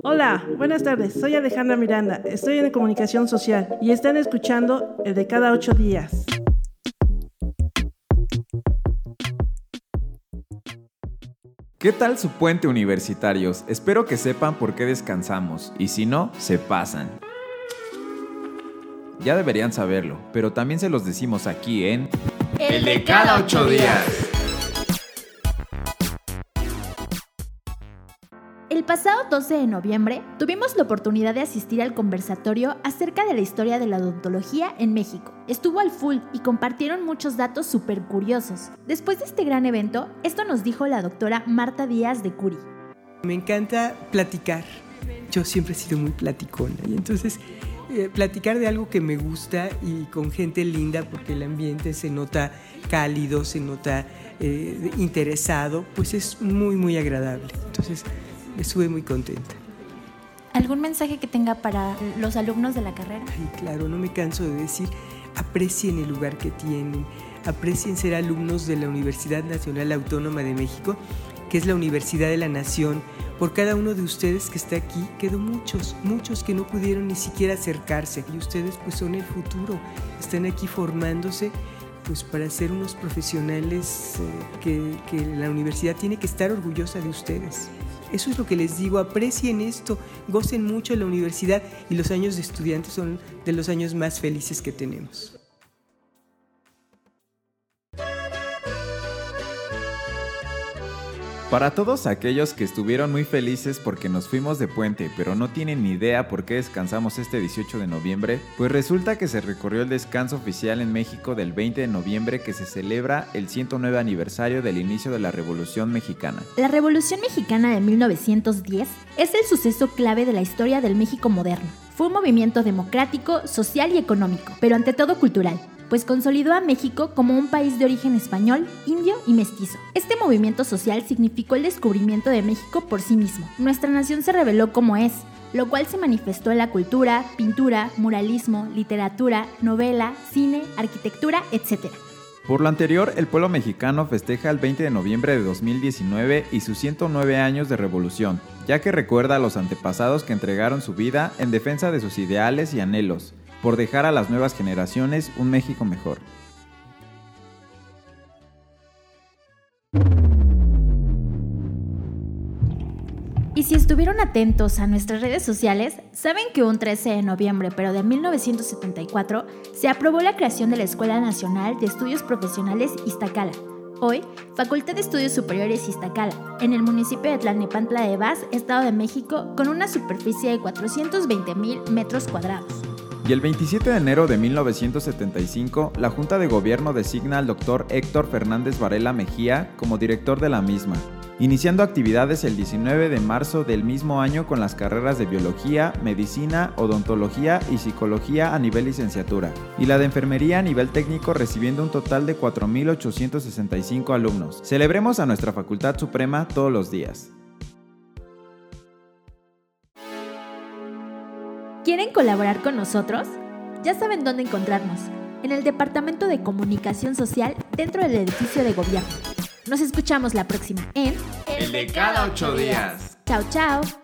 Hola, buenas tardes. Soy Alejandra Miranda. Estoy en comunicación social y están escuchando el de cada ocho días. ¿Qué tal su puente universitarios? Espero que sepan por qué descansamos y si no, se pasan. Ya deberían saberlo, pero también se los decimos aquí en... El de cada ocho días. El pasado 12 de noviembre tuvimos la oportunidad de asistir al conversatorio acerca de la historia de la odontología en México. Estuvo al full y compartieron muchos datos súper curiosos. Después de este gran evento, esto nos dijo la doctora Marta Díaz de Curi. Me encanta platicar. Yo siempre he sido muy platicona y entonces eh, platicar de algo que me gusta y con gente linda porque el ambiente se nota cálido, se nota eh, interesado, pues es muy muy agradable. Entonces estuve muy contenta. ¿Algún mensaje que tenga para los alumnos de la carrera? Ay, claro, no me canso de decir, aprecien el lugar que tienen, aprecien ser alumnos de la Universidad Nacional Autónoma de México, que es la Universidad de la Nación. Por cada uno de ustedes que está aquí, quedó muchos, muchos que no pudieron ni siquiera acercarse. Y ustedes pues son el futuro, están aquí formándose pues para ser unos profesionales eh, que, que la universidad tiene que estar orgullosa de ustedes. Eso es lo que les digo, aprecien esto, gocen mucho de la universidad y los años de estudiantes son de los años más felices que tenemos. Para todos aquellos que estuvieron muy felices porque nos fuimos de puente, pero no tienen ni idea por qué descansamos este 18 de noviembre, pues resulta que se recorrió el descanso oficial en México del 20 de noviembre que se celebra el 109 aniversario del inicio de la Revolución Mexicana. La Revolución Mexicana de 1910 es el suceso clave de la historia del México moderno. Fue un movimiento democrático, social y económico, pero ante todo cultural pues consolidó a México como un país de origen español, indio y mestizo. Este movimiento social significó el descubrimiento de México por sí mismo. Nuestra nación se reveló como es, lo cual se manifestó en la cultura, pintura, muralismo, literatura, novela, cine, arquitectura, etc. Por lo anterior, el pueblo mexicano festeja el 20 de noviembre de 2019 y sus 109 años de revolución, ya que recuerda a los antepasados que entregaron su vida en defensa de sus ideales y anhelos, por dejar a las nuevas generaciones un México mejor. Y si estuvieron atentos a nuestras redes sociales, saben que un 13 de noviembre, pero de 1974, se aprobó la creación de la Escuela Nacional de Estudios Profesionales Iztacala, hoy Facultad de Estudios Superiores Iztacala, en el municipio de Tlalnepantla de Vaz, Estado de México, con una superficie de 420 mil metros cuadrados. Y el 27 de enero de 1975, la Junta de Gobierno designa al doctor Héctor Fernández Varela Mejía como director de la misma, iniciando actividades el 19 de marzo del mismo año con las carreras de Biología, Medicina, Odontología y Psicología a nivel licenciatura, y la de Enfermería a nivel técnico recibiendo un total de 4.865 alumnos. Celebremos a nuestra Facultad Suprema todos los días. ¿Quieren colaborar con nosotros? Ya saben dónde encontrarnos, en el Departamento de Comunicación Social dentro del edificio de gobierno. Nos escuchamos la próxima en El de cada ocho días. Chao, chao.